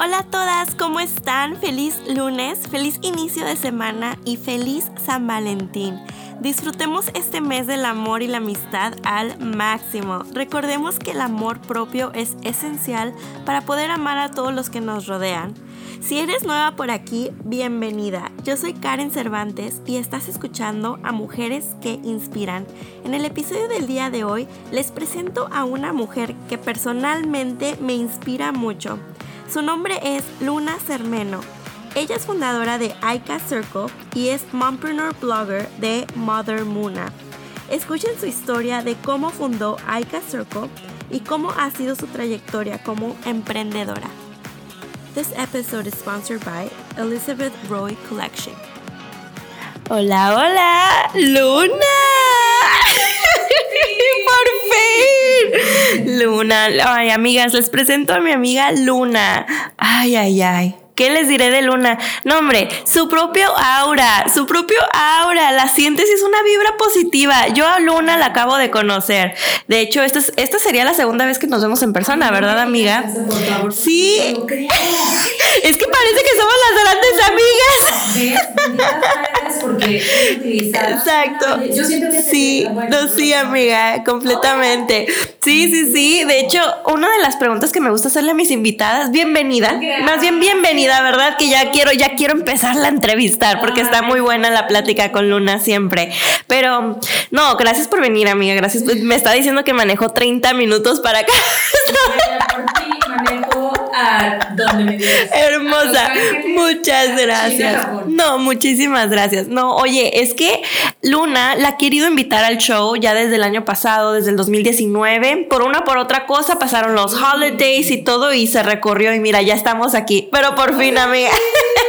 Hola a todas, ¿cómo están? Feliz lunes, feliz inicio de semana y feliz San Valentín. Disfrutemos este mes del amor y la amistad al máximo. Recordemos que el amor propio es esencial para poder amar a todos los que nos rodean. Si eres nueva por aquí, bienvenida. Yo soy Karen Cervantes y estás escuchando a Mujeres que Inspiran. En el episodio del día de hoy les presento a una mujer que personalmente me inspira mucho. Su nombre es Luna Cermeno. Ella es fundadora de Aika Circle y es mompreneur blogger de Mother Muna. Escuchen su historia de cómo fundó Aika Circle y cómo ha sido su trayectoria como emprendedora. This episode is sponsored by Elizabeth Roy Collection. Hola, hola, Luna. Por fin. Luna, ay amigas, les presento a mi amiga Luna. Ay, ay, ay. ¿Qué les diré de Luna? No, hombre, su propio aura, su propio aura, la sientes y es una vibra positiva. Yo a Luna la acabo de conocer. De hecho, esta, es, esta sería la segunda vez que nos vemos en persona, ¿verdad, amiga? Sí. Es que parece que somos las grandes amigas. Porque Exacto. Yo siento que sí, no, sí, amiga, completamente. Sí, sí, sí. De hecho, una de las preguntas que me gusta hacerle a mis invitadas, bienvenida, más bien bienvenida ¿verdad? Que ya quiero, ya quiero empezar la entrevistar porque está muy buena la plática con Luna siempre. Pero no, gracias por venir, amiga. Gracias. Me está diciendo que manejó 30 minutos para acá. Hermosa. Muchas gracias. No, muchísimas gracias. No, oye, es que Luna la ha querido invitar al show ya desde el año pasado, desde el 2019. Por una por otra cosa pasaron los holidays y todo y se recorrió y mira, ya estamos aquí. Pero por fin, amiga.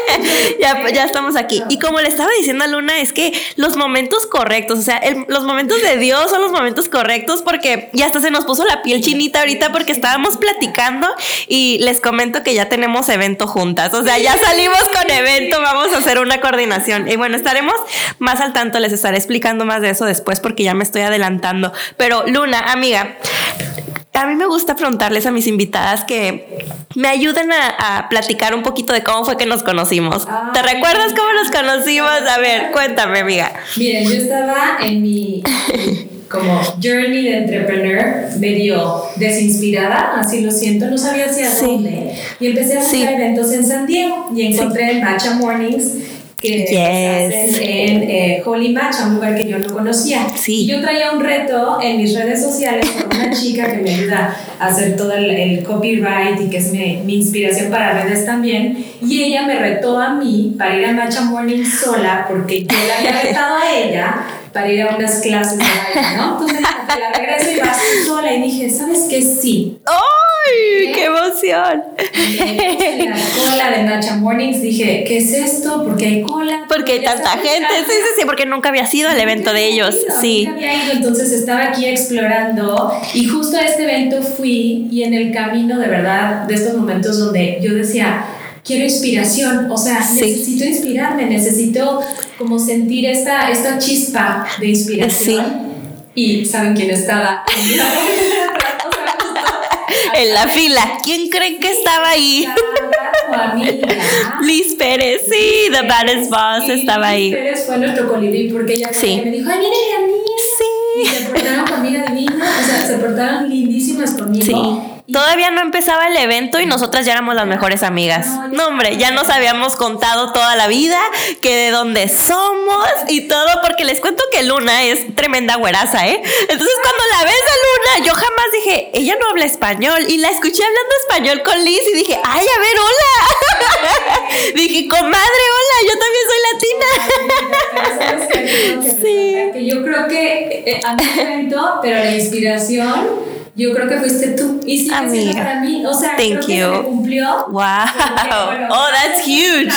ya, ya estamos aquí. Y como le estaba diciendo a Luna, es que los momentos correctos, o sea, los momentos de Dios son los momentos correctos porque ya hasta se nos puso la piel chinita ahorita porque estábamos platicando y les comento que ya tenemos evento juntas. O sea, ya salimos con evento, vamos a hacer una coordinación. Y bueno, estaremos más al tanto, les estaré explicando más de eso después porque ya me estoy adelantando. Pero Luna, amiga, a mí me gusta preguntarles a mis invitadas que me ayuden a, platicar un poquito de cómo fue que nos conocimos. ¿Te recuerdas cómo nos conocimos? A ver, cuéntame, amiga. Miren, yo estaba en mi como journey de entrepreneur medio desinspirada, así lo siento, no sabía hacia dónde. Y empecé a hacer eventos en San Diego y encontré el Matcha Mornings que hacen en eh, Holy Matcha, un lugar que yo no conocía. Y yo traía un reto en mis redes sociales con una chica que me ayuda a hacer todo el, copyright y que es mi, mi, inspiración para redes también. Y ella me retó a mí para ir a Matcha Morning sola porque yo la había retado a ella para ir a unas clases de baile, ¿no? Entonces la regreso y vas sola y dije, ¿sabes qué? Sí. ¡Ay, qué emoción! En la cola de Nacha Mornings dije, ¿qué es esto? ¿Por qué hay cola? Porque hay tanta gente. Sí, sí, sí, porque nunca había sido el evento de ellos. sí. Nunca había ido, entonces estaba aquí explorando y justo a este evento fui y en el camino de verdad de estos momentos donde yo decía, quiero inspiración, o sea, necesito inspirarme, necesito como sentir esta, esta chispa de inspiración. Y ¿saben quién estaba? en la fila. ¿Quién creen que estaba ahí? Liz Pérez, sí, The Baddest Boss estaba ahí. Liz Pérez fue nuestro colibrí porque ella sí. me dijo, ay, viene a mí. Sí. Y se portaron comida divina, o sea, se portaron lindísimas conmigo. Sí. Todavía no empezaba el evento y nosotras ya éramos las mejores amigas. No, hombre, ya nos habíamos contado toda la vida, que de dónde somos y todo, porque les cuento que Luna es tremenda güeraza, ¿eh? Entonces cuando la ves a Luna, yo jamás dije, ella no habla español y la escuché hablando español con Liz y dije, ay, a ver, hola. dije, comadre, hola, yo también soy latina. sí. yo creo que eh, a mí me pero la inspiración yo creo que fuiste tú. Y sí, Amiga. para mí, o sea, Thank creo you. que se cumplió. Wow. oh, that's huge.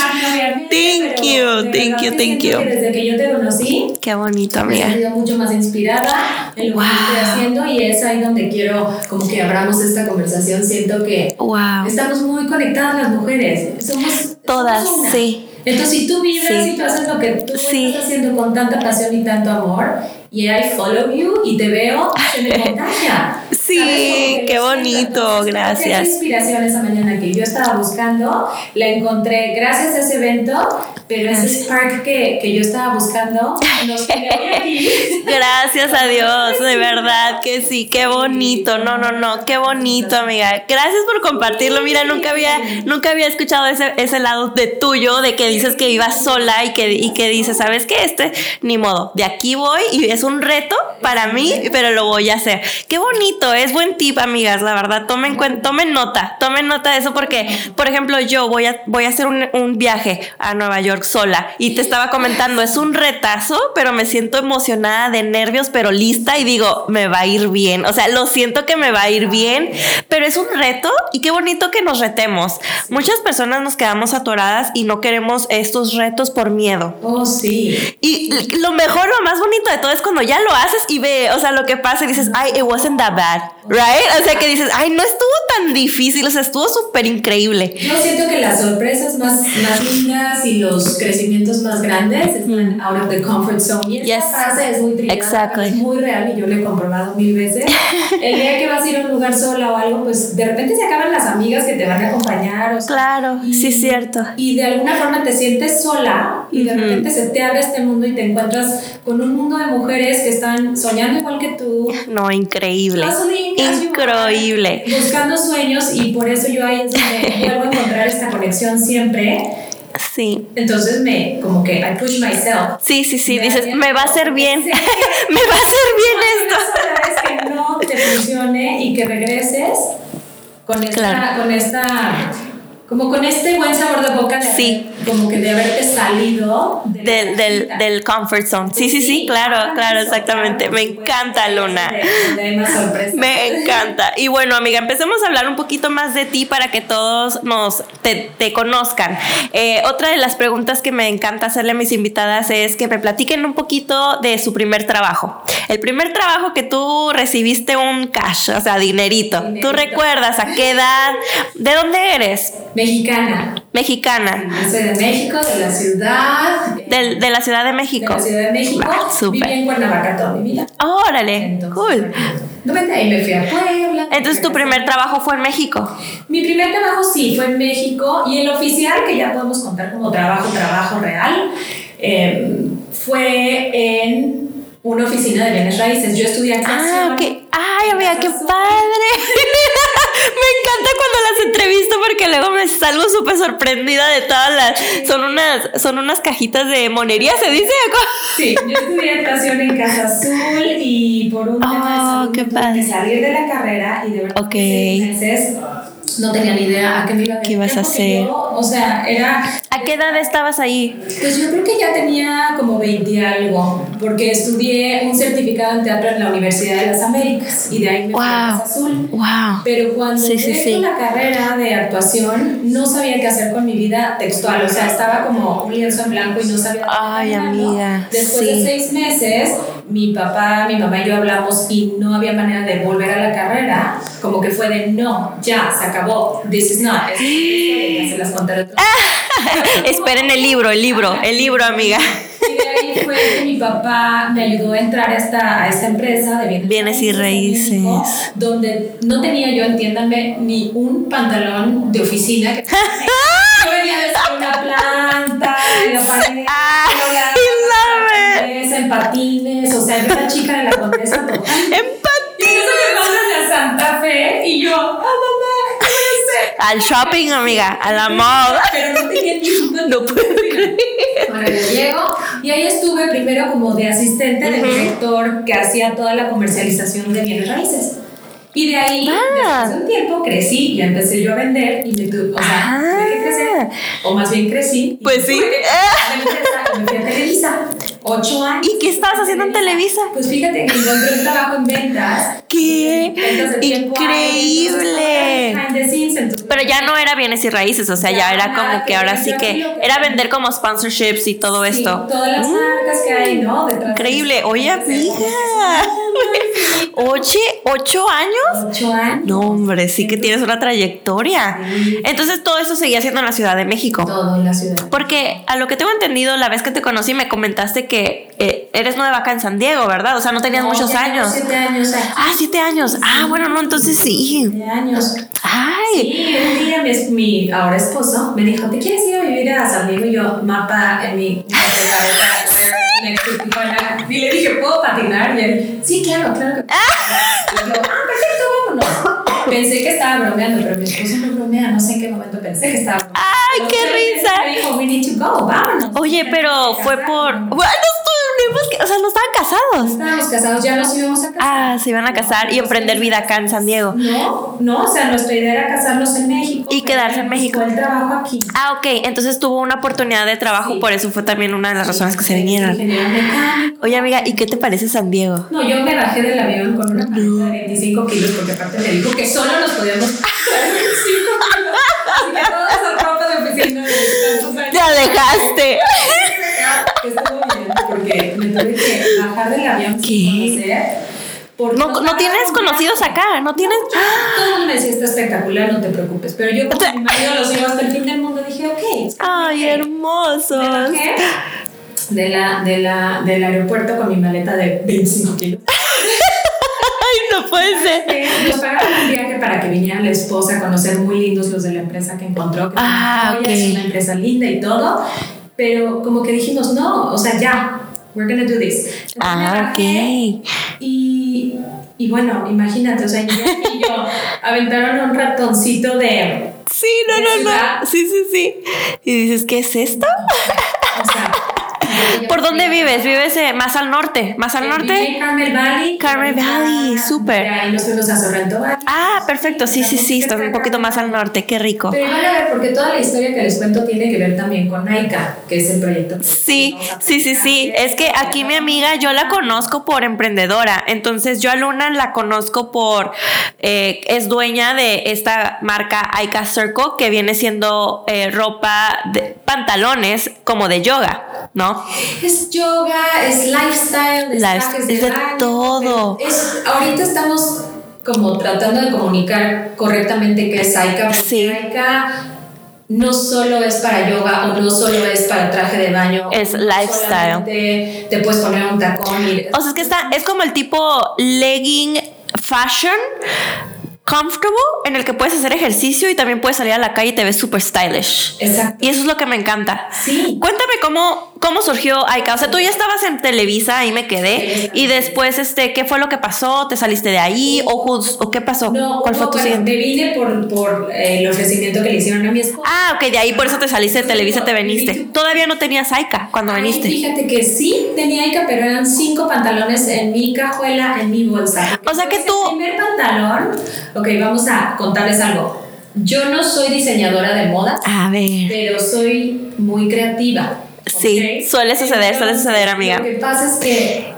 Thank you, thank you, thank you. desde que yo te conocí, qué bonito, amiga. Me he sentido mucho más inspirada en lo que estoy haciendo y es ahí donde quiero como que abramos esta conversación. Siento que wow. estamos muy conectadas las mujeres. Somos todas, sí Entonces, si tú vibras y tú haces lo que tú estás haciendo con tanta pasión y tanto amor, y I follow you y te veo, se me contagia. Sí, qué bonito, gracias. Esa inspiración esa mañana que yo estaba buscando, la encontré gracias a ese evento, pero ese spark que, que yo estaba buscando nos aquí. Gracias a Dios, de verdad que sí, qué bonito. No, no, no, qué bonito, amiga. Gracias por compartirlo. Mira, nunca había, nunca había escuchado ese, ese lado de tuyo, de que dices que ibas sola y que, y que dices, ¿sabes qué? Este, ni modo, de aquí voy y es un reto para mí, pero lo voy a hacer. Qué bonito, es buen tip, amigas, la verdad. Tomen, tomen nota, tomen nota de eso porque, por ejemplo, yo voy a, voy a hacer un, un viaje a Nueva York sola y te estaba comentando, es un retazo, pero me siento emocionada de nervios, pero lista y digo, me va a ir bien. O sea, lo siento que me va a ir bien, pero es un reto y qué bonito que nos retemos. Muchas personas nos quedamos atoradas y no queremos estos retos por miedo. Oh, sí. Y lo mejor, lo más bonito de todo es cuando ya lo haces y ve, o sea, lo que pasa y dices, ay, it wasn't that bad, right? O sea, que dices, ay, no estuvo tan difícil, o sea, estuvo súper increíble. Yo siento que las sorpresas más, más lindas y los crecimientos más grandes están out of the comfort zone. Y esa frase es muy trillada, es muy real y yo lo he comprobado mil veces. El día que vas a ir a un lugar sola o algo, pues de repente se acaban las amigas que te van a acompañar. O sea, claro, sí sí, cierto. Y de alguna forma te sientes sola y de repente se te abre este mundo y te encuentras con un mundo de mujeres que están soñando igual que tú. No, increíble. Increíble. Buscando sueños y por eso yo ahí es donde vuelvo a encontrar esta conexión siempre. Sí. Entonces me, como que I push myself. Sí, sí, sí, dices, me va a hacer bien, me va a hacer bien esto. Es que no te funcione y que regreses con esta, con esta como con este buen sabor de boca de sí. como que de haberte salido del, del, del, comfort zone. Sí, sí, sí, claro, claro, exactamente. Me encanta, Luna. Me encanta. Y bueno, amiga, empecemos a hablar un poquito más de ti para que todos nos te, te conozcan. Eh, otra de las preguntas que me encanta hacerle a mis invitadas es que me platiquen un poquito de su primer trabajo. El primer trabajo que tú recibiste un cash, o sea, dinerito. ¿Tú recuerdas a qué edad? ¿De dónde eres? Mexicana. Mexicana. soy de México, de la ciudad. De, de, la Ciudad de México. De la Ciudad de México. super. Viví en Cuernavaca toda mi vida. Órale, cool. ahí me fui a Puebla. Entonces, ¿tu primer trabajo fue en México? Mi primer trabajo sí, fue en México. Y el oficial, que ya podemos contar como trabajo, trabajo real, em, fue en una oficina de bienes raíces. Yo estudié. Ah, ok. Ay, amiga, qué padre. Me encanta cuando las entrevisto porque luego me salgo súper sorprendida de todas las. Son unas, son unas cajitas de monería, ¿se dice? Sí, yo estudié actuación en Casa Azul y por un tema de oh, salud salir de la carrera y de verdad okay. meses no tenía ni idea a qué me iba a ¿Qué ibas a hacer? o sea, era... ¿A qué edad estabas ahí? Pues yo creo que ya tenía como 20 algo, porque estudié un certificado en teatro en la Universidad de las Américas y de ahí me fui a Azul. Wow. Pero cuando sí, sí, la carrera de actuación, no sabía qué hacer con mi vida textual, o sea, estaba como un lienzo en blanco y no sabía... Ay, amiga. Después de seis meses, mi papá, mi mamá y yo hablamos y no había manera de volver a la carrera, como que fue de no, ya, se acabó, this is not, se las contaré Esperen el libro, el libro, el libro, amiga. Y de ahí fue que mi papá me ayudó a entrar a esta, a esta empresa de bienes, bienes y raíces, donde no tenía yo, entiéndanme, ni un pantalón de oficina. Que yo venía de una planta, en la pared, en patines, o sea, era una chica de la condesa total. En patines. Y eso me a Santa Fe y yo, ah, mamá, ¿qué sé? Al shopping, amiga, a la moda. Pero no tenía ni No puedo creer. Bueno, yo llego y ahí estuve primero como de asistente del director que hacía toda la comercialización de bienes raíces. Y de ahí, ah. después de un tiempo, crecí y empecé yo a vender y me tuve, o sea, ah. que crecer, o más bien crecí. Pues sí. Y me fui a Televisa. Ocho años. ¿Y qué estabas haciendo en Televisa? Pues fíjate que encontré un trabajo en ventas. ¡Qué increíble! Pero ya no era bienes y raíces, o sea, ya, era como que ahora sí que era vender como sponsorships y todo esto. Todas las marcas que hay, ¿no? increíble. Oye, amiga. ¿Ocho? ¿Ocho años? Ocho años. No, hombre, sí que tienes una trayectoria. Entonces todo eso seguía siendo en la Ciudad de México. Todo en la ciudad. Porque a lo que tengo entendido, la vez que te conocí me comentaste que eh, eres nueva acá en San Diego, ¿verdad? O sea, no tenías muchos ya años. Siete años aquí. Ah, siete años. Ah, bueno, no, entonces sí. Siete años. Ay. Sí, un día mi, mi ahora esposo me dijo, ¿te quieres ir a vivir a San Diego? Y yo, mapa en mi, en mi cabeza. Y le dije, ¿puedo patinar? Y él, sí, claro, claro que puedo. Y yo, ah, perfecto, vámonos. Pensé que estaba bromeando, pero mi esposo no bromea, no sé en qué momento pensé que estaba bromeando. Ay, qué risa. Me dijo, we need to go, vámonos. Oye, pero fue por. Bueno, que- o sea, no estaban casados. Estábamos casados, ya nos íbamos a casar. Ah, se iban a casar y emprender vida acá en San Diego. No, no, o sea, nuestra idea era casarnos en México. Y quedarse en México. El trabajo aquí. Ah, ok. Entonces tuvo una oportunidad de trabajo, Sí. por eso fue también una de las razones que se vinieron. Oye, amiga, ¿y qué te parece San Diego? No, yo me bajé del avión con una maleta de 25 kilos porque aparte me dijo que solo nos podíamos traer 25 kilos. Así que toda esa ropa de oficina de tantos años. Te alejaste. Estuvo bien porque me tuve que bajar del avión ¿Qué? sin conocer. No, tienes conocidos viaje. acá, no tienes. Todo el mundo me decía, está espectacular, no te preocupes. Pero yo como mi marido los llevo hasta el fin del mundo, dije, ok. Ay, hermosos. Bajé de la, de la, del aeropuerto con mi maleta de 25 kilos. Ay, no puede ser. Eh, Nos pagaron un viaje para que viniera la esposa a conocer muy lindos los de la empresa que encontró. Que Ah, es una joya, ok. Es una empresa linda y todo. Pero como que dijimos, no, o sea, ya, we're gonna do this. Entonces Ah, ok. Y, y bueno, imagínate, o sea, yo y yo aventaron un ratoncito de. Sí, no, ¿De no, ciudad? no. Sí, sí, sí. Y dices, ¿qué es esto? ¿Por dónde vives? ¿Vives eh, más al norte? ¿Más al Viví norte? Carmel Valley. Carmel Valley, súper. Ahí nos fuimos a Sorrento. Ah, perfecto. Sí, sí, sí. Estás un poquito más al norte. Qué rico. Pero van a ver, porque toda la historia que les cuento tiene que ver también con NAICA, que es el proyecto. Sí, sí, sí, sí. Es que aquí mi amiga yo la conozco por emprendedora. Entonces yo a Luna la conozco por, eh, es dueña de esta marca Aika Circle que viene siendo eh, ropa, de, pantalones como de yoga, ¿no? Es yoga, es lifestyle, es, Life- es de baño, todo. es- ahorita estamos como tratando de comunicar correctamente qué es Aika. Sí. Aika no solo es para yoga o no solo es para traje de baño. Es lifestyle. Te puedes poner un tacón y... O sea, es que está, es como el tipo legging fashion. Comfortable en el que puedes hacer ejercicio y también puedes salir a la calle y te ves súper stylish. Exacto. Y eso es lo que me encanta. Sí. Cuéntame cómo, cómo surgió Aika. O sea, tú ya estabas en Televisa, ahí me quedé. Y después, este, ¿qué fue lo que pasó? ¿Te saliste de ahí? ¿O, qué pasó? No, ¿Cuál fue no, tu bueno, siguiente? me vine por, por eh, el ofrecimiento que le hicieron a mi esposa. Ah, ok, de ahí por eso te saliste de Televisa, te veniste. Todavía no tenías Aika cuando Ay, viniste. Fíjate que sí tenía Ica, pero eran cinco pantalones en mi cajuela, en mi bolsa. O sea que tú- primer pantalón, ok, vamos a contarles algo. Yo no soy diseñadora de modas, A ver. pero soy muy creativa. Sí, suele suceder, suele suceder, amiga. Lo que pasa es que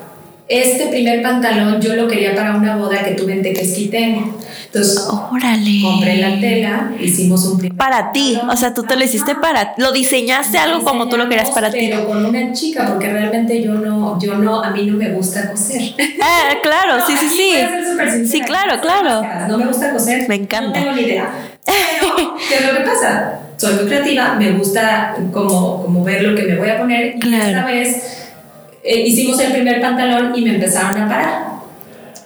este primer pantalón yo lo quería para una boda que tuve en Tequesquitengo. Entonces, Órale. compré la tela, hicimos un primer Para ti, o sea, tú te lo hiciste para, lo diseñaste algo como tú lo querías para ti. Pero con una chica, porque realmente yo no, yo no, a mí no me gusta coser. Ah, claro, sí, sí, sí. sincera, Sí, claro, claro. No me gusta coser. Me encanta. No tengo ni idea. Pero, ¿qué es lo que pasa? Soy muy creativa, me gusta como, como ver lo que me voy a poner. Y Claro. esta vez eh, hicimos el primer pantalón y me empezaron a parar.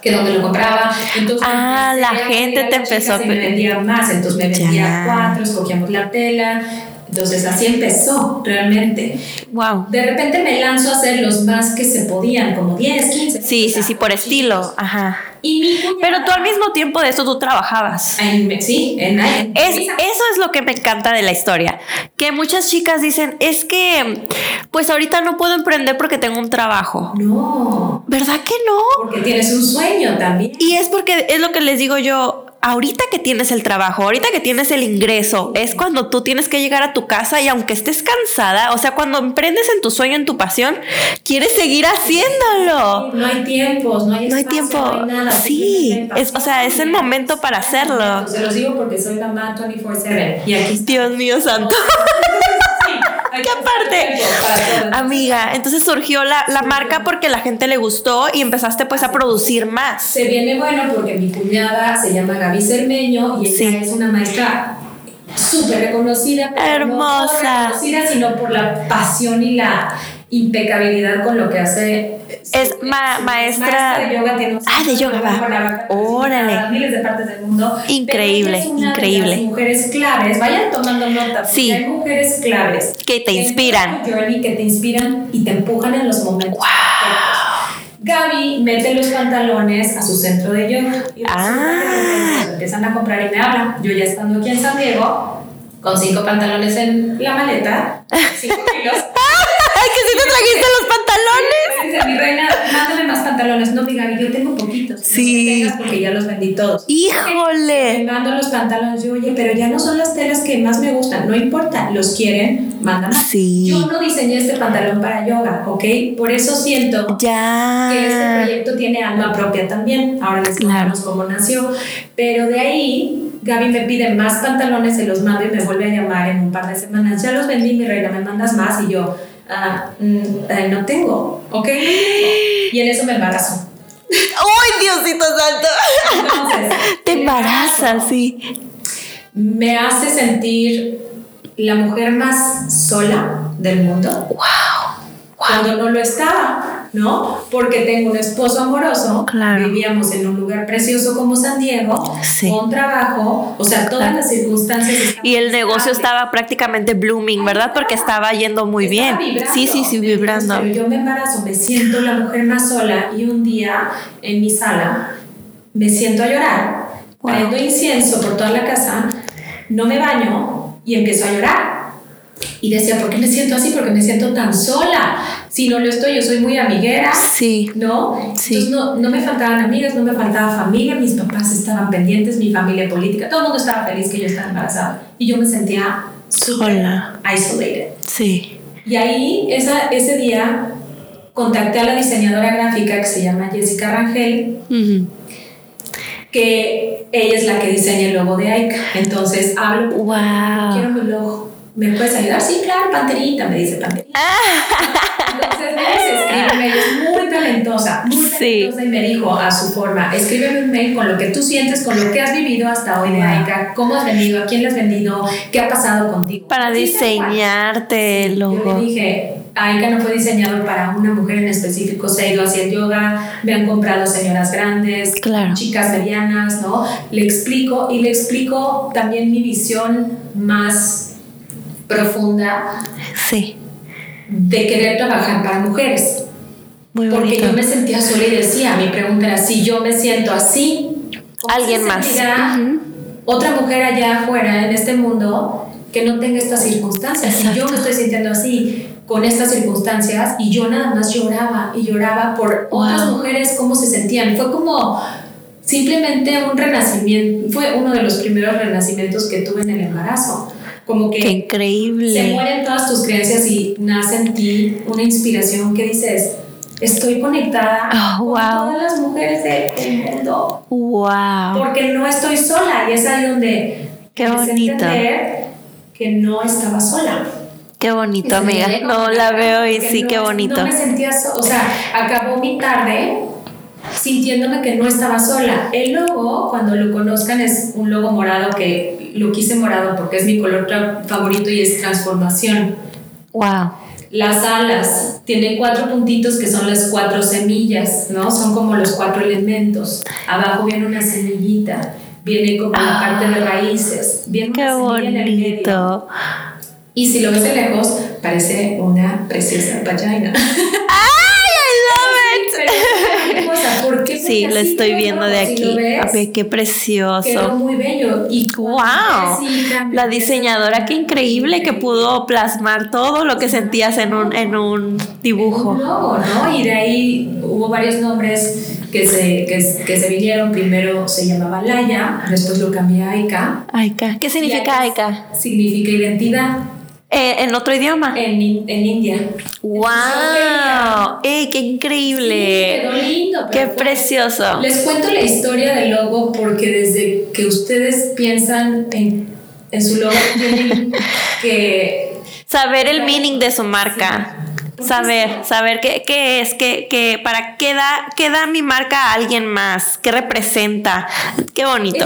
Que donde lo compraba. Entonces, Ah, la gente pedir te empezó a y me pedir. vendía más. Entonces me vendía Ya. cuatro, escogíamos la tela. Entonces así empezó realmente. Wow. De repente me lanzo a hacer los más que se podían, como 10, 15. Sí, sí, sí, por estilo. Ajá. Y mi cuñada- Pero tú al mismo tiempo de eso tú trabajabas. En- sí, en, en Es, eso es lo que me encanta de la historia. Que muchas chicas dicen, es que, pues ahorita no puedo emprender porque tengo un trabajo. No, ¿Verdad que no? porque tienes un sueño también. Y es porque es lo que les digo yo, ahorita que tienes el trabajo, ahorita que tienes el ingreso, es cuando tú tienes que llegar a tu casa y aunque estés cansada, o sea, cuando emprendes en tu sueño, en tu pasión, quieres seguir haciéndolo. No hay tiempos, no hay No hay tiempo. no hay nada. Sí, es, o sea, es el momento para hacerlo. Se los digo porque soy mamá 24/7 y aquí. Dios mío santo. ¿Qué aparte? Amiga, entonces surgió la, la marca porque la gente le gustó y empezaste pues a producir más. Se viene bueno porque mi cuñada se llama Gaby Cermeño y ella es una maestra súper reconocida. Hermosa. No reconocida, sino por la pasión y la impecabilidad con lo que hace. Es maestra, de yoga, tiene Ah, de yoga, va. Órale. Miles de partes del mundo. Increíble, increíble. las mujeres claves, vayan tomando nota. Sí. Hay mujeres claves. Que te inspiran. que te inspiran y te empujan en los momentos. Wow. Gaby mete los pantalones a su centro de yoga. Y ah. empiezan a comprar y me hablan. Yo ya estando aquí en San Diego, con cinco pantalones en la maleta, cinco kilos. ¡Ay, que si te trajiste los pantalones! Dice mi reina, mándame más pantalones. No, mi Gaby, yo tengo poquitos. Sí. No porque ya los vendí todos. ¡Híjole! Me mando los pantalones. Yo, oye, pero ya no son las telas que más me gustan. No importa, los quieren, mándame. Sí. Yo no diseñé este pantalón para yoga, ¿ok? Por eso siento ya. que este proyecto tiene alma propia también. Ahora les contamos cómo nació. Pero de ahí, Gaby me pide más pantalones, se los mando y me vuelve a llamar en un par de semanas. Ya los vendí, mi reina, me mandas más. Y yo, ah, mm, no tengo, ¿ok? Y en eso me embarazo. ¡Ay, Diosito Santo! Entonces, Te embarazas, sí. Me hace sentir la mujer más sola del mundo. ¡Wow! Cuando no lo estaba, ¿no? Porque tengo un esposo amoroso. Claro. Vivíamos en un lugar precioso como San Diego, Sí. con trabajo, o sea, todas las circunstancias. Y el negocio estaba prácticamente blooming, ¿verdad? Porque estaba yendo muy bien. Estaba vibrando. Sí, sí, sí, vibrando. Yo me embarazo, me siento la mujer más sola y un día en mi sala me siento a llorar, Wow. prendo incienso por toda la casa, no me baño y empiezo a llorar. Y decía, ¿por qué me siento así? Porque me siento tan sola. Si no lo estoy, yo soy muy amiguera. Sí. ¿no? Sí. Entonces no, no me faltaban amigas, no me faltaba familia, mis papás estaban pendientes, mi familia política, todo el mundo estaba feliz que yo estaba embarazada. Y yo me sentía Sola. isolated. Sí. Y ahí, esa, ese día, contacté a la diseñadora gráfica que se llama Jessica Rangel, que ella es la que diseña el logo de Aika. Entonces hablo, Wow. quiero mi logo. ¿Me puedes ayudar? Sí, claro, Panterita, me dice Panterita. Entonces escríbeme, ella es muy talentosa, muy Sí. talentosa y me dijo a su forma, escríbeme un mail con lo que tú sientes, con lo que has vivido hasta hoy de Aika, cómo has venido, a quién le has vendido, qué ha pasado contigo. Para Sí, diseñarte el Yo le dije, Aika no fue diseñado para una mujer en específico, se ha ido hacia el yoga, me han comprado señoras grandes, Claro. chicas medianas, ¿no? Le explico y le explico también mi visión más profunda Sí. de querer trabajar para mujeres. Muy Porque bonito. yo me sentía sola y decía, mi pregunta era, si yo me siento así, ¿cómo Alguien se más. otra mujer allá afuera en este mundo que no tenga estas circunstancias? Y yo me estoy sintiendo así con estas circunstancias y yo nada más lloraba y lloraba por otras mujeres cómo se sentían. Fue como simplemente un renacimiento, fue uno de los primeros renacimientos que tuve en el embarazo. Como que Qué se increíble. mueren todas tus creencias y nace en ti una inspiración que dices, estoy conectada Oh, con wow. todas las mujeres de- del mundo Wow. porque no estoy sola y es ahí donde Qué bonito. entender que no estaba sola. Qué bonito, se amiga. No la veo y sí, no qué bonito. No me sentía sola, o sea, acabó mi tarde sintiéndome que no estaba sola. El logo, cuando lo conozcan, es un logo morado que lo quise morado porque es mi color favorito y es transformación. Wow. Las alas tienen cuatro puntitos que son las cuatro semillas, ¿no? Son como los cuatro elementos. Abajo viene una semillita, viene como la parte de raíces, viene Qué una semilla en el medio. bonito. Y si lo ves de lejos, parece una preciosa vagina. ¡Ay, I love Pero Sí, lo estoy quedó, viendo de si aquí. lo ves, A ver, qué Quedó precioso. muy bello. Y Wow. La diseñadora, qué increíble que pudo plasmar todo lo que sentías en un, en un dibujo. Logo, ¿no? Y de ahí hubo varios nombres que se, que, que se vinieron. Primero se llamaba Laia, después lo cambié a Aika. Aika. ¿Qué significa Aika? Significa identidad Eh, ¿En otro idioma? en, en India. ¡Wow! ¡Ey, qué Sí, increíble! quedó lindo. ¡Qué fue- precioso! Les cuento la historia del logo porque desde que ustedes piensan en, en su logo tienen que Saber el meaning de su marca. Saber, saber qué, qué es, qué, qué, para qué da, qué da mi marca a alguien más, qué representa. Qué bonito.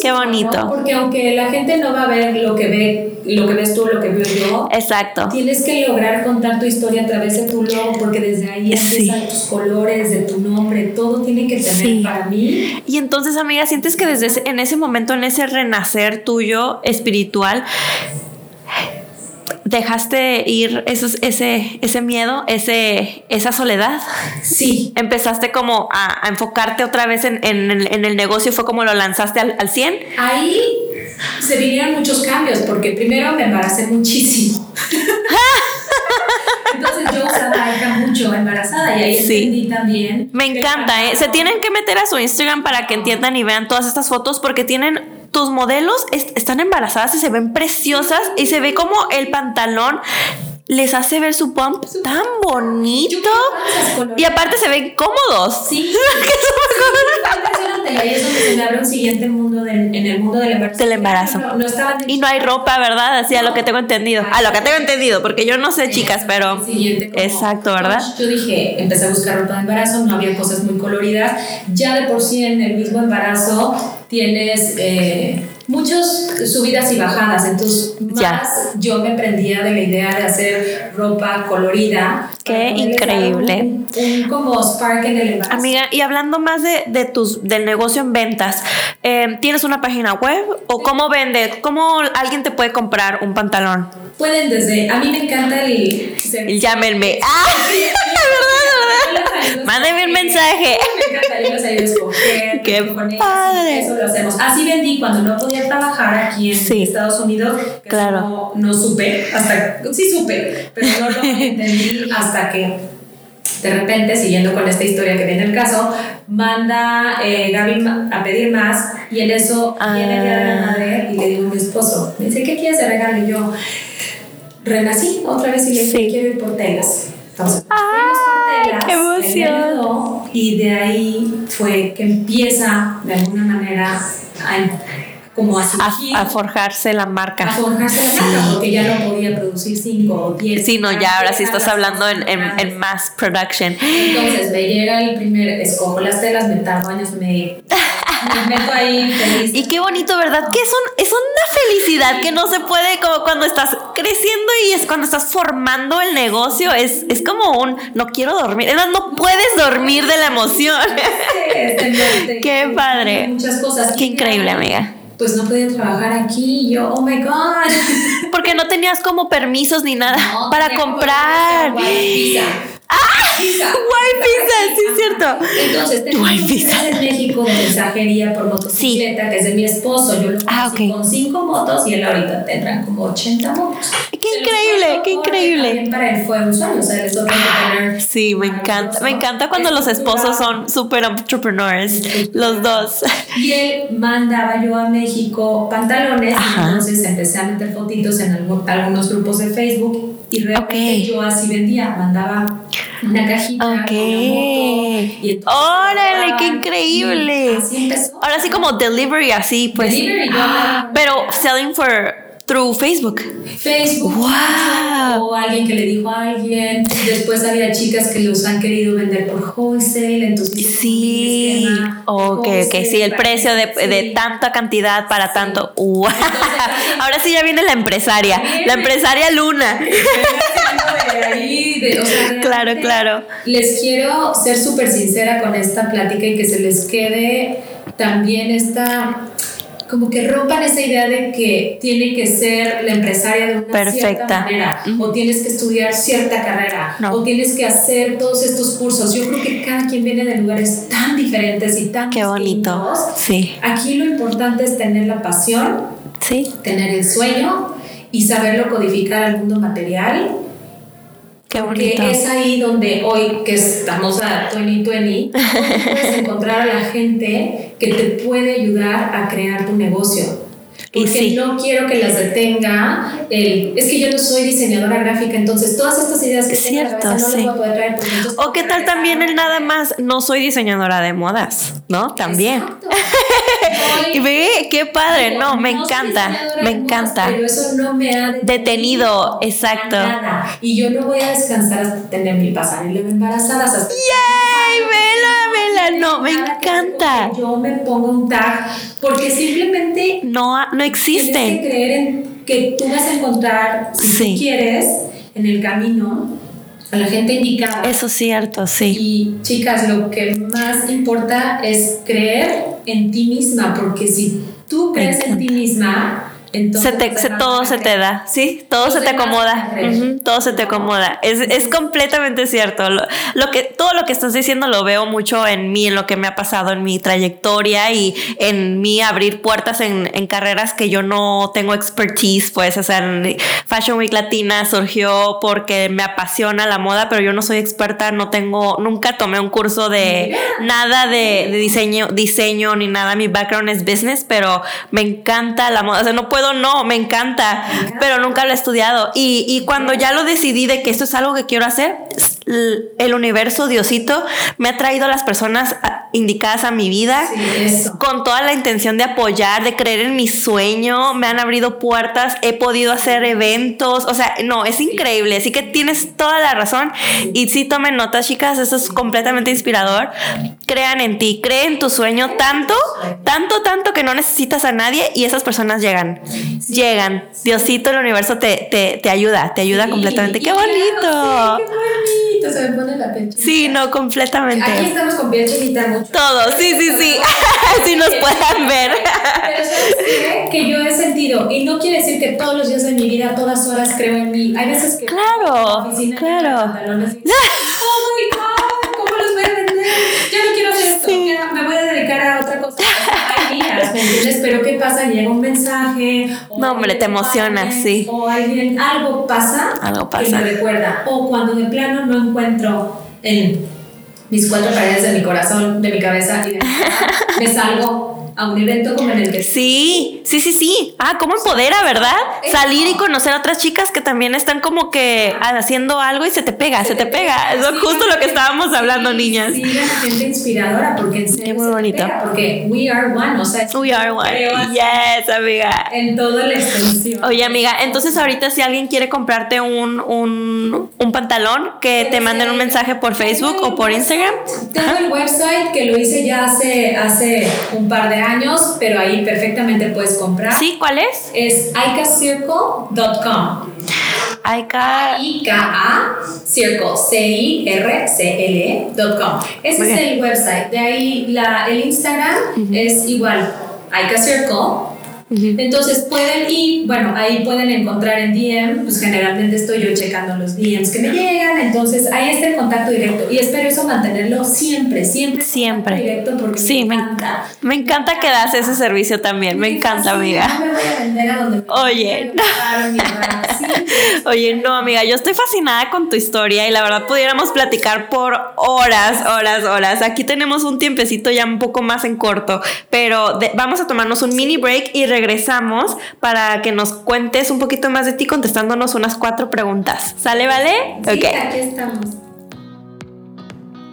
qué bonito. Porque aunque la gente no va a ver lo que ve, lo que ves tú, lo que veo yo. Exacto. Tienes que lograr contar tu historia a través de tu logo, porque desde ahí empiezan tus colores, de tu nombre, todo tiene que tener para mí. Y entonces, amiga, sientes que desde en ese momento, en ese renacer tuyo espiritual, dejaste ir esos, ese, ese miedo, ese, esa soledad. Sí. Empezaste como a, enfocarte otra vez en, en, el negocio, fue como lo lanzaste al, al 100. Ahí se vinieron muchos cambios, porque primero me embaracé muchísimo. Entonces yo usaba mucho embarazada y ahí entendí también. Me encanta, ¿eh? Se tienen que meter a su Instagram para que entiendan y vean todas estas fotos porque tienen tus modelos están embarazadas y se ven preciosas y se ve como el pantalón les hace ver su pump tan bonito y aparte se ven cómodos. Sí. y ahí es donde se me abre un siguiente mundo en el mundo del embarazo. Del embarazo. y no hay ropa, ¿verdad? Así a lo que tengo entendido. A lo que tengo entendido, porque yo no sé, chicas, pero... Exacto, ¿verdad? Yo dije, empecé a buscar ropa de embarazo, no había cosas muy coloridas. Ya de por sí en el mismo embarazo tienes eh, muchas subidas y bajadas, entonces más yo me prendía de la idea de hacer ropa colorida. Qué increíble. Un, como spark en el embarazo. Amiga, y hablando más de, de tus, del negocio en ventas, eh, ¿tienes una página web o cómo vende? ¿Cómo alguien te puede comprar un pantalón? Pueden desde, a mí me encanta el... llámenme. ¡Ah! Mándeme un mensaje. Me encantaría los ayudo a escoger. Qué padre. Eso lo hacemos. Así vendí cuando no podía trabajar aquí en Estados Unidos. claro. No, supe, hasta, sí supe, pero no lo entendí hasta que de repente, siguiendo con esta historia que viene el caso, manda eh, Gaby a pedir más y en eso viene de la ah. madre y le digo a mi esposo, me dice, ¿qué quieres de regalo? Y yo, renací otra vez y le dije, quiero ir por telas. Entonces, ¡Ay, qué emoción! y de ahí fue que empieza de alguna manera a como a, a, forjarse la marca. A forjarse la marca, porque ya no podía producir 5 o 10. Sí, no, ya ahora sí estás hablando en, en, en, mass production. Entonces me llega el primer, escojo las telas, me tardo años, me, me meto ahí feliz. Y qué bonito, ¿verdad? Que es, un, es una felicidad que no se puede, como cuando estás creciendo y es cuando estás formando el negocio, es, es como un, no quiero dormir, no puedes dormir de la emoción. qué padre. Muchas cosas. Qué increíble, amiga pues no podía trabajar aquí. Y yo, oh my God. Porque no tenías como permisos ni nada para comprar. ¡Ah! Visa. White Visa, sí es cierto. Entonces, tengo Visa en México mensajería por motocicleta, que es de mi esposo. Yo lo ah, okay. con cinco motos y él ahorita tendrá como 80 motos. ¡Qué increíble! ¡Qué increíble! Para él fue un sueño, o sea, ah, Sí, me encanta. Me encanta cuando los esposos son super entrepreneurs, los dos. Y él mandaba yo a México pantalones, y entonces empecé a meter fotitos en algunos grupos de Facebook y realmente yo así vendía, mandaba una cajita Ok. ¡Órale, qué increíble! Así empezó. Ahora sí como delivery así, pues. Delivery, pero selling for through Facebook. Facebook. Wow. O alguien que le dijo a alguien. Después había chicas que los han querido vender por wholesale. Entonces, sí. Ok, ok. Sí, el precio de, de tanta cantidad para tanto. Wow. Ahora sí ya viene la empresaria. La empresaria Luna. claro, claro. Les quiero ser súper sincera con esta plática y que se les quede también esta como que rompan esa idea de que tiene que ser la empresaria de una cierta manera, o tienes que estudiar cierta carrera, o tienes que hacer todos estos cursos. Yo creo que cada quien viene de lugares tan diferentes y tan Qué bonito. Sí. Aquí lo importante es tener la pasión, sí. tener el sueño y saberlo codificar al mundo material Qué Porque es ahí donde hoy que estamos a 2020, puedes encontrar a la gente que te puede ayudar a crear tu negocio. Porque no quiero que las detenga el, es que yo no soy diseñadora gráfica, entonces todas estas ideas que Cierto, tengo no sí. las voy a poder traer. O qué tal también el nada más, no soy diseñadora de modas, ¿no? También. y ve, qué padre, no, me encanta, me encanta. pero eso no me ha detenido, exacto. Nada. Y yo no voy a descansar hasta tener mi pasarela embarazadas. Hasta ¡Yay! Vela, vela, no, me encanta. Yo me pongo un tag porque simplemente no, no existen. Tienes que creer en que tú vas a encontrar, si sí. tú quieres, en el camino a la gente indicada. Eso es cierto, sí. Y chicas, lo que más importa es creer en ti misma, porque si tú crees en ti misma, entonces se te, se, todo se te da, sí, todo, se te acomoda, uh -huh, todo se te acomoda. Es, es completamente cierto. Lo, lo, que, todo lo que estás diciendo lo veo mucho en mí, en lo que me ha pasado en mi trayectoria y en mí abrir puertas en, en carreras que yo no tengo expertise, pues, o sea, Fashion Week Latina surgió porque me apasiona la moda, pero yo no soy experta, no tengo, nunca tomé un curso de nada de, de diseño, diseño ni nada. Mi background es business, pero me encanta la moda, o sea, no puedo no, me encanta, pero nunca lo he estudiado. Y, y, cuando ya lo decidí de que esto es algo que quiero hacer, el universo, Diosito, me ha traído a las personas indicadas a mi vida sí, con toda la intención de apoyar, de creer en mi sueño, me han abrido puertas, he podido hacer eventos, o sea, no, es increíble, así que tienes toda la razón y sí tomen notas, chicas, eso es completamente inspirador. Crean en ti, creen en tu sueño tanto, tanto, tanto que no necesitas a nadie y esas personas llegan. Sí, llegan. Diosito, el universo te, te, te ayuda, te ayuda sí, completamente. ¡Qué bonito! Claro, ¡Qué bonito! Se me pone la piel Sí, no, completamente. Aquí estamos con piel chinita mucho. Todos, sí, sí, sí. si nos puedan ver. Pero ¿sabes qué? Que yo he sentido, y no quiere decir que todos los días de mi vida, a todas horas creo en mí. Hay veces que. Claro, claro. ¡Oh my God! ¿Cómo los voy a vender? Ya no quiero hacer esto. Sí. Ya me voy a dedicar a otra cosa. Hay días, ¿me entiendes? Pero ¿qué pasa? Llega un mensaje. No, hombre, te emocionas, sí. O alguien, algo pasa. Algo pasa. Que me recuerda. O cuando de plano no encuentro en mis cuatro paredes de mi corazón, de mi cabeza y de mi casa, me salgo a un evento como en el que sí sí sí sí. Ah cómo empodera verdad salir y conocer a otras chicas que también están como que haciendo algo y se te pega se, se te, te, pega, pega. eso es justo lo que estábamos hablando niñas. sí la gente inspiradora porque en serio es muy bonito. pega, porque we are one o sea we are one. yes amiga. en toda la extensión. Oye amiga entonces ahorita si alguien quiere comprarte un un, un pantalón que te manden un mensaje por Facebook o por Instagram. tengo el website que lo hice ya hace hace un par de años, pero ahí perfectamente puedes comprar. ¿Sí? ¿Cuál es? Es icacircle.com. Ica. I-K-A Circle, C-I-R-C-L-E.com. Ese Muy es bien. el website. De ahí la, el Instagram es igual, Ica Circle. Entonces pueden ir, bueno, ahí pueden encontrar en DM, pues generalmente estoy yo checando los DMs que me llegan, entonces ahí está el contacto directo y espero eso mantenerlo siempre, siempre. Siempre. Directo porque sí, me encanta. Me encanta que das ese servicio también, me encanta, amiga. No me voy a vender a donde Oye. Sí. Oye, no, amiga, yo estoy fascinada con tu historia y la verdad pudiéramos platicar por horas, horas, horas. Aquí tenemos un tiempecito ya un poco más en corto, pero de, vamos a tomarnos un mini break y regresamos para que nos cuentes un poquito más de ti contestándonos unas cuatro preguntas. ¿Sale, vale? Sí, okay. aquí estamos.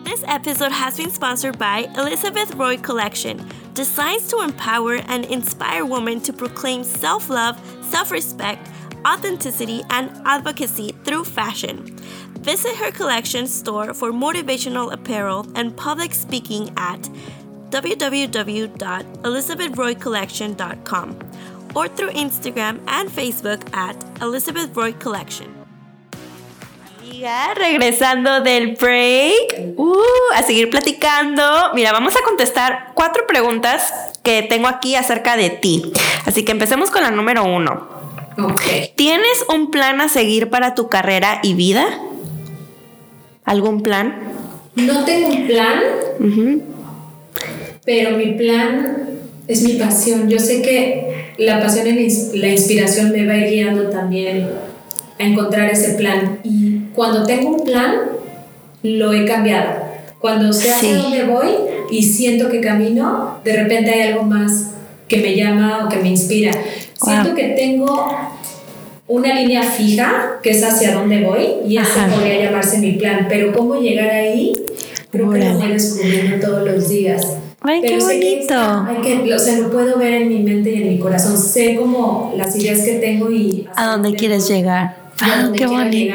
This episode has been sponsored by Elizabeth Roy Collection, designs to empower and inspire women to proclaim self love, self respect, authenticity, and advocacy through fashion. Visit her collection store for motivational apparel and public speaking at www.elizabethroycollection.com or through Instagram and Facebook at Elizabeth Roy Collection. Amiga, regresando del break, uh, a seguir platicando. Mira, vamos a contestar cuatro preguntas que tengo aquí acerca de ti. Así que empecemos con la número uno. Okay. ¿Tienes un plan a seguir para tu carrera y vida? ¿Algún plan? No tengo un plan. Uh -huh pero mi plan es mi pasión. Yo sé que la pasión y la inspiración me va a ir guiando también a encontrar ese plan. Y cuando tengo un plan, lo he cambiado. Cuando sé Sí. hacia dónde voy y siento que camino, de repente hay algo más que me llama o que me inspira. Siento que tengo una línea fija, que es hacia dónde voy, y ese podría llamarse mi plan, pero cómo llegar ahí, creo que lo voy descubriendo todos los días. Ay, qué bonito. hay que, o sea, lo puedo ver en mi mente y en mi corazón. Sé como las ideas que tengo y... ¿A dónde quieres llegar? Ah, qué bonito.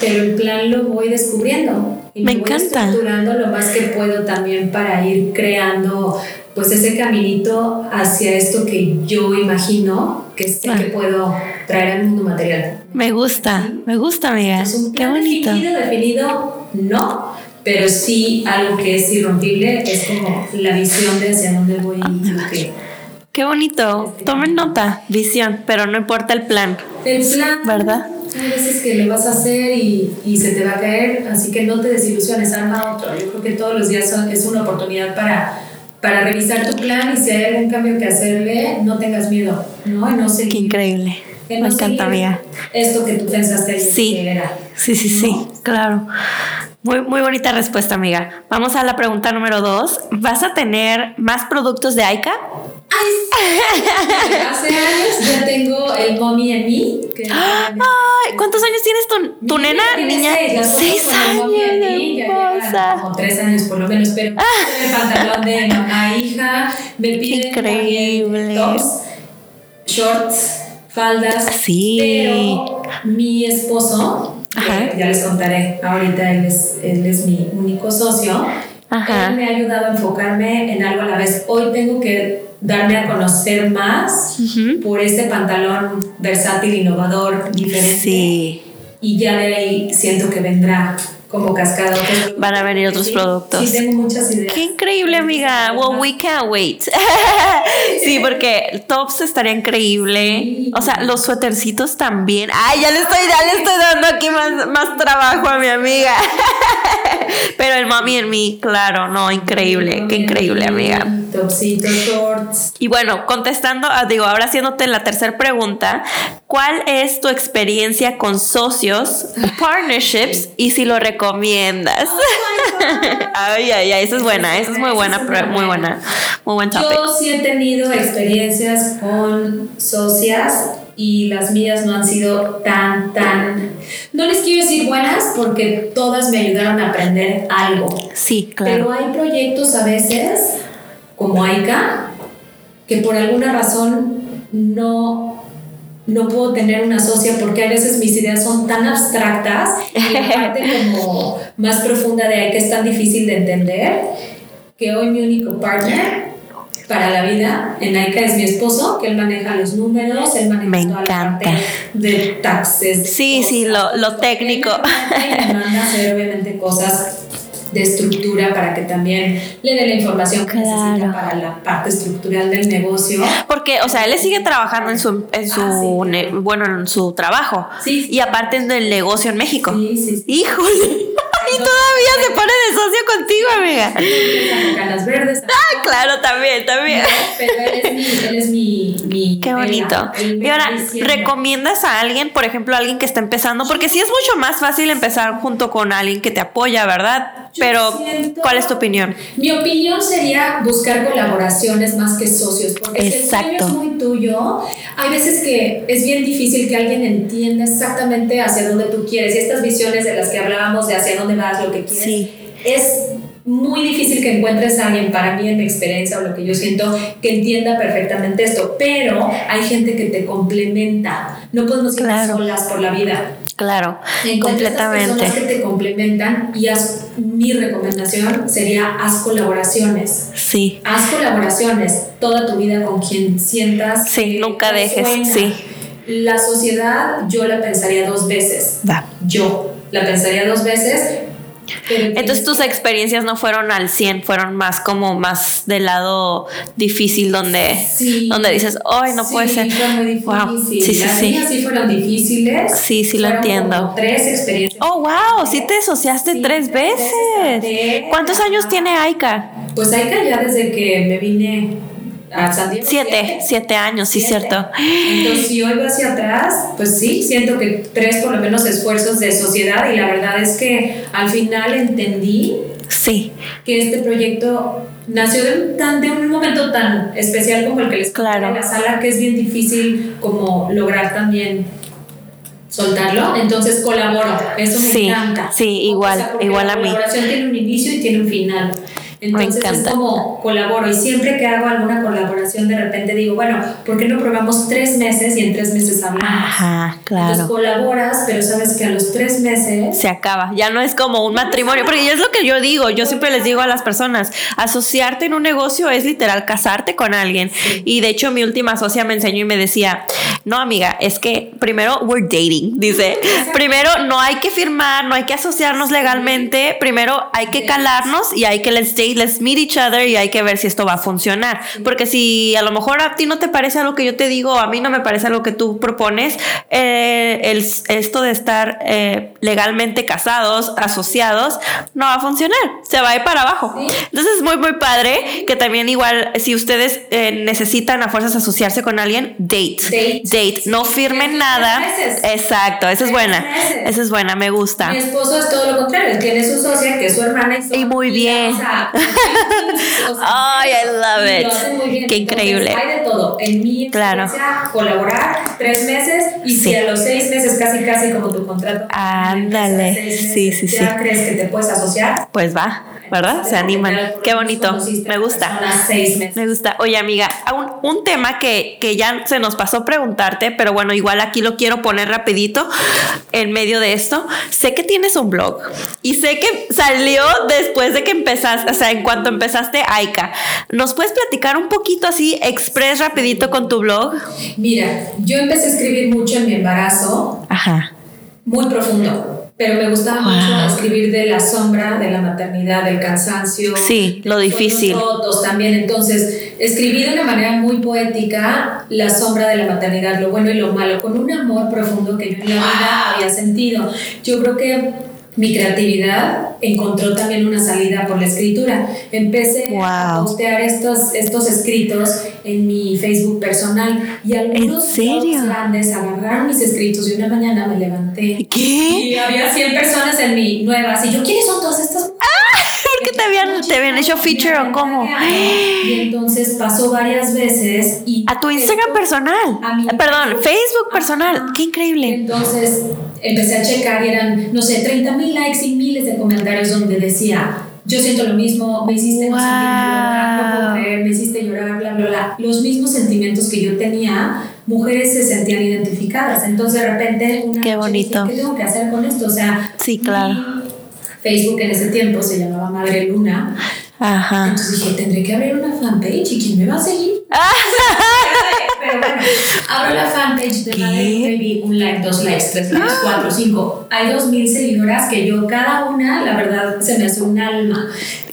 pero el plan lo voy descubriendo. Y me, me voy encanta. estructurando lo más que puedo también para ir creando pues ese caminito hacia esto que yo imagino que sé que puedo traer al mundo material. Me gusta, me gusta, amiga. Es un plan Qué bonito. definido, definido, no, pero sí algo que es irrompible, es como la visión de hacia dónde voy y Qué bonito. Tomen nota, visión, pero no importa el plan. El plan. ¿Verdad? Hay veces que lo vas a hacer y, y se te va a caer, así que no te desilusiones, arma otro. Yo creo que todos los días son, es una oportunidad para para revisar tu plan y si hay algún cambio que hacerle, no tengas miedo, ¿no? no Qué increíble. Me encanta, amiga. Esto que tú pensaste sí. que era. Sí, sí, sí, claro. Muy, muy bonita respuesta, amiga. Vamos a la pregunta número dos. ¿Vas a tener más productos de Aika? Hace años ya tengo el Mommy en mí. Ay, ¿Cuántos años tienes tu, tu nena? Niña, seis, años. Hermosa. Como tres años por lo menos, pero el pantalón de mamá hija, me piden Increíble. tops, shorts, faldas. Sí. Pero mi esposo, ya les contaré, ahorita él es, él es mi único socio. Él me ha ayudado a enfocarme en algo a la vez. Hoy tengo que darme a conocer más por este pantalón versátil, innovador, diferente. Sí. Y ya de ahí siento que vendrá como cascada. Van a venir otros productos. Sí, tengo muchas ideas. Qué increíble, amiga. Well, we can't wait. sí, porque tops estaría increíble. O sea, los suétercitos también. Ay, ya le estoy, ya le estoy dando aquí más, más trabajo a mi amiga. Pero el mami en mí, claro, no, increíble. Qué increíble, amiga. Topsitos, shorts. Y bueno, contestando, ah, digo, ahora haciéndote la tercera pregunta, ¿cuál es tu experiencia con socios, partnerships y si lo recomiendas? ay, ay, ay, esa es buena, esa es muy buena, muy buena, muy buen topic. Yo sí he tenido experiencias con socias y las mías no han sido tan, tan, no les quiero decir buenas porque todas me ayudaron a aprender algo. Sí, claro. Pero hay proyectos a veces, como AICA, que por alguna razón no no puedo tener una socia porque a veces mis ideas son tan abstractas y la parte como más profunda de ahí que es tan difícil de entender que hoy mi único partner para la vida en AICA es mi esposo, que él maneja los números, él maneja Me toda encanta. la parte de taxes. sí, sí, lo, lo técnico. Y me manda a hacer obviamente cosas de estructura para que también le dé la información que necesita para la parte estructural del negocio. Porque, o sea, él sigue trabajando en su, en su Ah, bueno, en su trabajo. Sí, sí. Y aparte en el negocio en México. Sí, sí, sí. Híjole. Y todavía se pone de socio contigo, amiga. Canas verdes. Ah, claro, también, también. Pero él es mi, él es mi, mi Qué bonito. Y ahora, ¿recomiendas a alguien, por ejemplo, a alguien que está empezando? Porque sí es mucho más fácil empezar junto con alguien que te apoya, ¿verdad? Yo Pero, siento- ¿cuál es tu opinión? Mi opinión sería buscar colaboraciones más que socios, porque Exacto. si el sueño es muy tuyo, hay veces que es bien difícil que alguien entienda exactamente hacia dónde tú quieres. Y estas visiones de las que hablábamos, de hacia dónde vas, lo que quieres, Sí. es muy difícil que encuentres a alguien, para mí en mi experiencia o lo que yo siento, que entienda perfectamente esto. Pero hay gente que te complementa. No podemos ir Claro. solas por la vida. Claro, Encuentra estas completamente. personas que te complementan y haz, mi recomendación sería haz colaboraciones. Sí, Haz colaboraciones toda tu vida con quien sientas. Sí, nunca dejes, suena. sí. La sociedad yo la pensaría dos veces. va. Yo la pensaría dos veces. Entonces tus experiencias no fueron al 100, fueron más como más del lado difícil donde, Sí. donde dices, ay, no Sí, puede ser. Wow. Sí, sí, Las sí. sí fueron difíciles. Sí, sí lo entiendo. tres experiencias. Oh, wow, sí te asociaste Sí, tres tres veces. veces. ¿Cuántos años tiene Aika? Pues que ya desde que me vine a San Diego. Siete, siete años, sí, Siete. cierto. Entonces, si hoy hacia atrás, pues sí, siento que tres por lo menos esfuerzos de sociedad y la verdad es que al final entendí Sí. Que este proyecto nació de un, tan, de un momento tan especial como el que les claro. en la sala, que es bien difícil como lograr también soltarlo. Entonces colaboro. Eso me encanta. Sí, igual, igual a mí. La colaboración tiene un inicio y tiene un final. Entonces es como colaboro y siempre que hago alguna colaboración de repente digo, bueno, ¿por qué no probamos tres meses y en tres meses hablamos? Ajá, claro. Entonces colaboras, pero sabes que a los tres meses... Se acaba, ya no es como un matrimonio, porque es lo que yo digo, yo siempre les digo a las personas, asociarte en un negocio es literal casarte con alguien. Y de hecho mi última socia me enseñó y me decía, no amiga, es que primero we're dating, dice, primero no hay que firmar, no hay que asociarnos legalmente, primero hay que calarnos y hay que let's date let's meet each other y hay que ver si esto va a funcionar. Porque si a lo mejor a ti no te parece algo que yo te digo, a mí no me parece algo que tú propones, eh, el, esto de estar eh, legalmente casados, asociados, no va a funcionar. Se va a ir para abajo. Entonces es muy, muy padre que también igual, si ustedes eh, necesitan a fuerzas asociarse con alguien, date. Date. date. No firmen nada. Exacto, esa es buena. Esa es buena, me gusta. Mi esposo es todo lo contrario. Tiene su socia, que es su hermana. Y, muy bien. Ay, I love it. Qué increíble. hay de todo. En mi claro. colaborar tres meses y si a los seis meses, casi casi como tu contrato. Ándale. Sí, sí, sí. ¿Ya crees que te puedes asociar? Pues va. ¿Verdad? Se animan. Qué bonito. Me gusta. Me gusta. Oye, amiga, un, un tema que, que, ya se nos pasó preguntarte, pero bueno, igual aquí lo quiero poner rapidito en medio de esto. Sé que tienes un blog y sé que salió después de que empezaste, o sea, en cuanto empezaste Aika. ¿Nos puedes platicar un poquito así, express rapidito con tu blog? Mira, yo empecé a escribir mucho en mi embarazo. Ajá. Muy profundo pero me gustaba mucho escribir de la sombra, de la maternidad, del cansancio. Sí, lo difícil. Fotos también. Entonces, escribí de una manera muy poética la sombra de la maternidad, lo bueno y lo malo, con un amor profundo que yo en la vida había sentido. Yo creo que mi creatividad encontró también una salida por la escritura. Empecé a postear estos, estos escritos en mi Facebook personal y algunos grandes agarraron mis escritos y una mañana me levanté. ¿Qué? Y había 100 personas en mi nuevas y yo, ¿quiénes son todas estas? ¡Ah! ¿Por qué te habían, te habían hecho feature o cómo? Y entonces pasó varias veces y... A tu Instagram personal. A mi Perdón, Facebook personal. Qué increíble. Entonces empecé a checar y eran, no sé, 30 mil likes y miles de comentarios donde decía, yo siento lo mismo, me hiciste no sentir, me hiciste llorar, bla, bla, bla. Los mismos sentimientos que yo tenía, mujeres se sentían identificadas. Entonces de repente, una Qué bonito. ¿qué tengo que hacer con esto? O sea, sí, claro. Facebook en ese tiempo se llamaba Madre Luna. Ajá. Entonces dije, tendré que abrir una fanpage y quién me va a seguir. Pero bueno, abro la fanpage de Madre Baby, un like, dos likes, tres likes, cuatro, cinco. Hay dos mil seguidoras que yo, cada una, la verdad, se me hace un alma.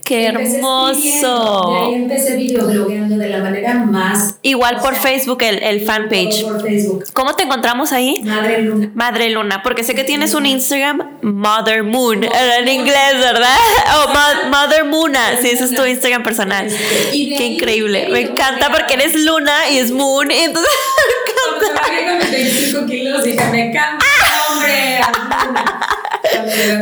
¡Qué hermoso! De ahí empecé videoblogueando de la manera más. Igual por Facebook, el, el fanpage. Por Facebook. ¿Cómo te encontramos ahí? Madre Luna. Madre Luna, porque sé que tienes un Instagram, Mother Moon, en inglés, ¿verdad? Oh, Mother Moona. Sí, ese es tu Instagram personal. Qué increíble. Me encanta porque eres Luna y es Moon. Y entonces. Me encanta. kilos dije, me encanta. ¡Hombre!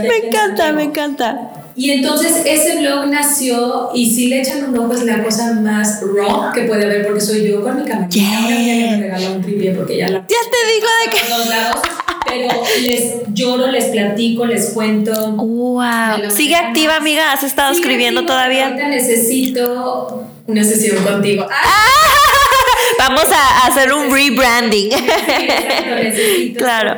Me encanta, me encanta. Y entonces ese blog nació y si le echan un ojo es la cosa más raw que puede haber porque soy yo con mi cámara. Yeah. Ahora me regaló un tripié porque ya la... Ya te digo de que... Los lados, pero les lloro, les platico, les cuento. Wow. Sigue activa, amiga. ¿Has estado escribiendo todavía? Ahorita necesito una sesión contigo. ¡Ah! Vamos a hacer un rebranding. claro,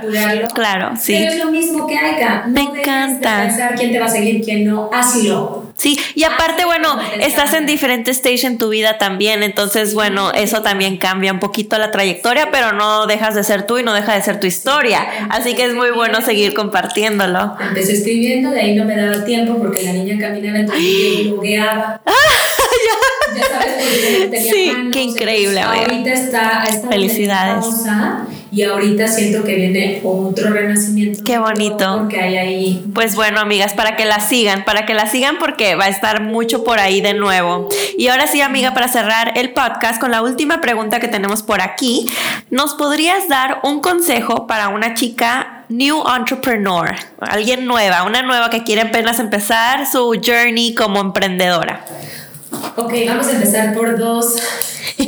claro, sí. Pero es lo mismo que Aika. No Me encanta. De pensar quién te va a seguir, quién no. Hazlo. Sí, y aparte, bueno, estás en diferentes stage en tu vida también, entonces, bueno, eso también cambia un poquito la trayectoria, pero no dejas de ser tú y no deja de ser tu historia. Así que es muy bueno seguir compartiéndolo. Empecé escribiendo, de ahí no me daba tiempo porque la niña caminaba, entonces yo blogueaba. ya. sabes, porque tenía Sí, qué increíble, Ahorita está, está Felicidades. Y ahorita siento que viene otro renacimiento. Qué bonito. Porque hay ahí. Pues bueno, amigas, para que la sigan, para que la sigan porque va a estar mucho por ahí de nuevo. Y ahora sí, amiga, para cerrar el podcast con la última pregunta que tenemos por aquí, ¿nos podrías dar un consejo para una chica new entrepreneur, alguien nueva, una nueva que quiere apenas empezar su journey como emprendedora? Ok, vamos a empezar por dos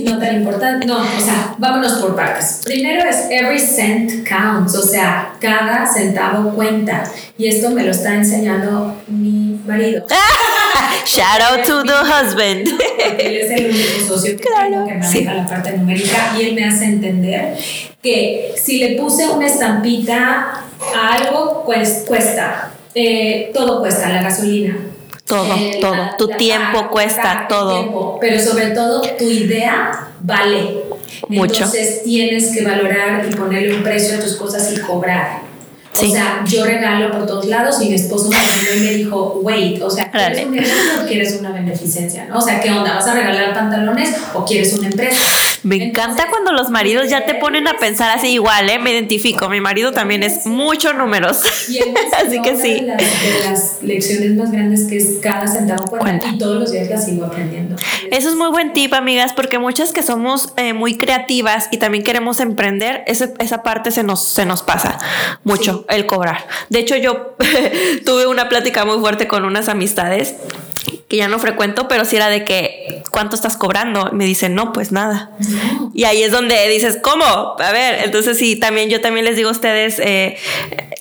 no tan importantes. No, o sea, vámonos por partes. Primero es every cent counts, o sea, cada centavo cuenta. Y esto me lo está enseñando mi marido. Shout out to the husband. Él es el único socio que claro, que maneja la parte numérica y él me hace entender que si le puse una estampita a algo, pues cuesta. Eh, todo cuesta, la gasolina, todo, eh, todo. tu tiempo cuesta, todo. pero sobre todo tu idea vale. Mucho. Entonces tienes que valorar y ponerle un precio a tus cosas y cobrar. O sea, yo regalo por todos lados y mi esposo me, me dijo, wait, o sea, ¿quieres un o quieres una beneficencia? ¿no? O sea, ¿qué onda? ¿Vas a regalar pantalones o quieres una empresa? Me encanta cuando los maridos ya te ponen a pensar así igual, ¿eh? Me identifico, mi marido también es mucho números. así que sí. De las, de las, lecciones más grandes que es cada centavo cuenta, y todos los días las sigo aprendiendo. Eso es muy buen tip, amigas, porque muchas que somos eh, muy creativas y también queremos emprender, ese, esa parte se nos, se nos pasa mucho, el cobrar. De hecho, yo tuve una plática muy fuerte con unas amistades que ya no frecuento, pero si era de que, ¿cuánto estás cobrando? Me dicen, no, pues nada. Y ahí es donde dices, ¿cómo? A ver, entonces sí, también yo también les digo a ustedes, eh,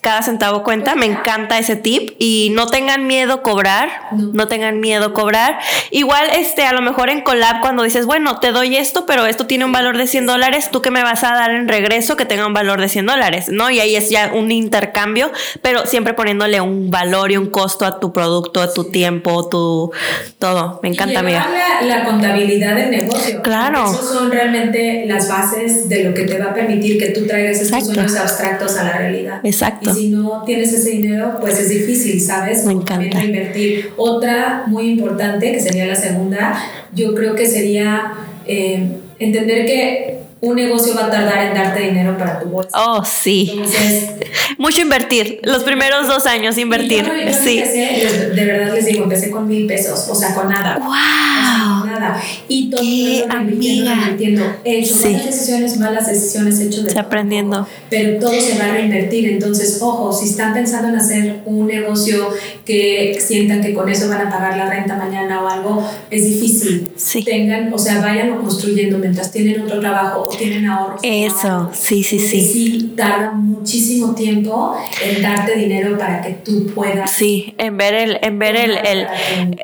cada centavo cuenta, me encanta ese tip y no tengan miedo cobrar, no. tengan miedo cobrar. Igual, este, a lo mejor en collab cuando dices, bueno, te doy esto, pero esto tiene un valor de 100 dólares, ¿tú qué me vas a dar en regreso que tenga un valor de 100 dólares? ¿No? Y ahí es ya un intercambio, pero siempre poniéndole un valor y un costo a tu producto, a tu tiempo, tu todo. Me encanta, amiga. La, la contabilidad del negocio. Claro. Esos son realmente las bases de lo que te va a permitir que tú traigas esos sueños abstractos a la realidad. Exacto. Y si no tienes ese dinero, pues es difícil, ¿sabes? Me encanta. invertir. Otra muy importante, que sería la segunda, yo creo que sería eh, entender que un negocio va a tardar en darte dinero para tu bolsa. Oh, sí. Mucho invertir. Los primeros dos años invertir. sí. Empecé, de verdad les digo, empecé con mil pesos, o sea, con nada. ¡Wow! con nada. Y todo mundo invirtiendo, He hecho sí. decisiones, malas decisiones, hecho de. aprendiendo. Pero todo se va a reinvertir. Entonces, ojo, si están pensando en hacer un negocio que sientan que con eso van a pagar la renta mañana o algo, es difícil. Sí. Tengan, o sea, vayan construyendo mientras tienen otro trabajo tienen ahorros. Eso, sí, sí, sí. Sí, tarda muchísimo tiempo en darte dinero para que tú puedas. Sí, en ver el, en ver el, el,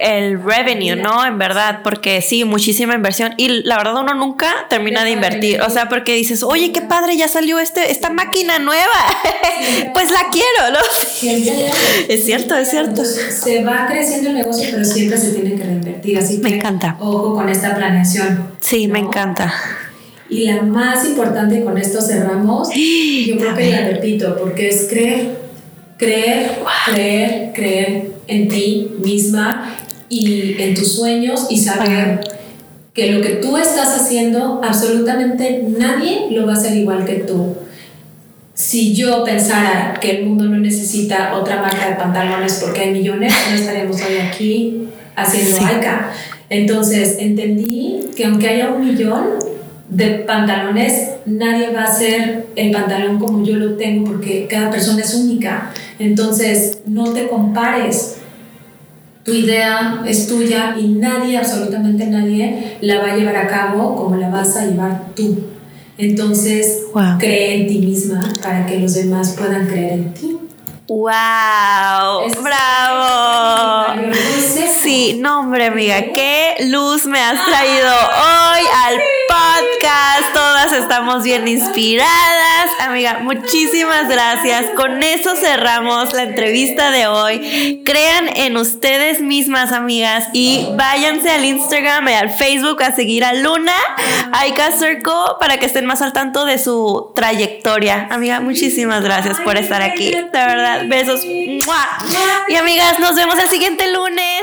el revenue, ¿no? En verdad, porque sí, muchísima inversión. Y la verdad uno nunca termina de invertir. O sea, porque dices, oye, qué padre, ya salió este, esta máquina nueva. pues la quiero, ¿no? es cierto, es cierto. Se va creciendo el negocio, pero siempre se tiene que reinvertir. Así me encanta. Ojo con esta planeación. Sí, me encanta. Y la más importante, con esto cerramos, yo creo que la repito, porque es creer, creer, creer, creer en ti misma y en tus sueños y saber que lo que tú estás haciendo, absolutamente nadie lo va a hacer igual que tú. Si yo pensara que el mundo no necesita otra marca de pantalones porque hay millones, no estaríamos hoy aquí haciendo sí. Entonces entendí que aunque haya un millón, de pantalones, nadie va a hacer el pantalón como yo lo tengo porque cada persona es única. Entonces, no te compares. Tu idea es tuya y nadie, absolutamente nadie, la va a llevar a cabo como la vas a llevar tú. Entonces, cree en ti misma para que los demás puedan creer en ti. ¡Wow! ¡Bravo! Sí, no, hombre, amiga, qué luz me has traído hoy al podcast. Estamos bien inspiradas. Amiga, muchísimas gracias. Con eso cerramos la entrevista de hoy. Crean en ustedes mismas, amigas, y váyanse al Instagram y al Facebook a seguir a Luna, Aika Circle, para que estén más al tanto de su trayectoria. Amiga, muchísimas gracias por estar aquí. De verdad, besos. Y amigas, nos vemos el siguiente lunes.